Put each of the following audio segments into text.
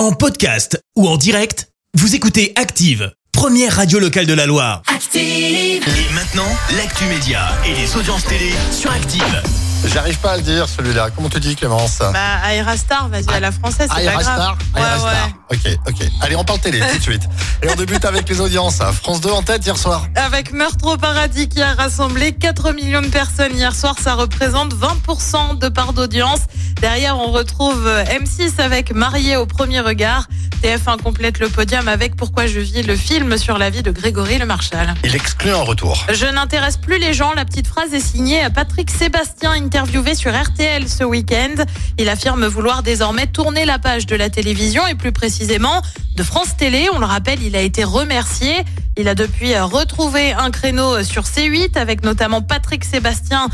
En podcast ou en direct, vous écoutez Active, première radio locale de la Loire. Active. Et maintenant, l'actu média et les audiences télé sur Active. J'arrive pas à le dire celui-là. Comment tu dis Clémence? Bah, Aerastar, vas-y, à la française, c'est Ah, pas grave. Ouais. Ok, ok. Allez, on parle télé tout de suite. Et on débute avec les audiences. France 2 en tête hier soir. Avec Meurtre au paradis qui a rassemblé 4 millions de personnes hier soir, ça représente 20% de part d'audience. Derrière, on retrouve M6 avec Marié au premier regard. TF1 complète le podium avec Pourquoi je vis, le film sur la vie de Grégory Le Marchal. Il exclut un retour. Je n'intéresse plus les gens. La petite phrase est signée à Patrick Sébastien, interviewé sur RTL ce week-end. Il affirme vouloir désormais tourner la page de la télévision et plus précisément de France Télé. On le rappelle, il a été remercié. Il a depuis retrouvé un créneau sur C8 avec notamment Patrick Sébastien,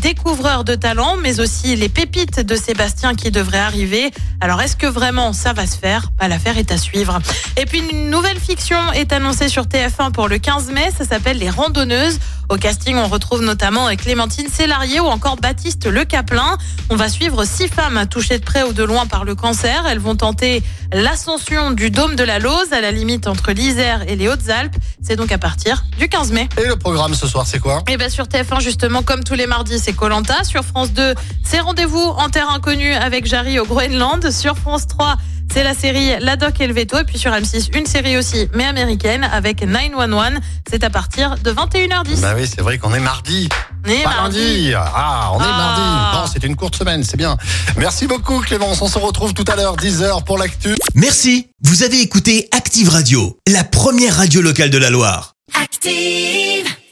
découvreur de talent, mais aussi les pépites de Sébastien qui devraient arriver. Alors est-ce que vraiment ça va se faire? Pas l'affaire est à suivre. Et puis une nouvelle fiction est annoncée sur TF1 pour le 15 mai. Ça s'appelle Les Randonneuses. Au casting, on retrouve notamment Clémentine Célarier ou encore Baptiste Le Caplin. On va suivre six femmes touchées de près ou de loin par le cancer. Elles vont tenter l'ascension du dôme de la Lose à la limite entre l'Isère et les Hautes-Alpes. C'est donc à partir du 15 mai. Et le programme ce soir, c'est quoi? Et bien sur TF1 justement comme tous les mardis c'est Colanta. Sur France 2 c'est Rendez-vous en terre inconnue avec Jarry au Groenland. Sur France 3 c'est la série La Doc et le Veto. Et puis sur M6 une série aussi mais américaine avec 911. C'est à partir de 21h10. Bah oui, c'est vrai qu'on est mardi. On est Pas mardi. lundi. Ah, on est Ah. mardi. Bon, c'est une courte semaine, c'est bien. Merci beaucoup Clémence. On se retrouve tout à l'heure, 10h pour l'actu. Merci, vous avez écouté Active Radio, la première radio locale de la Loire. Active.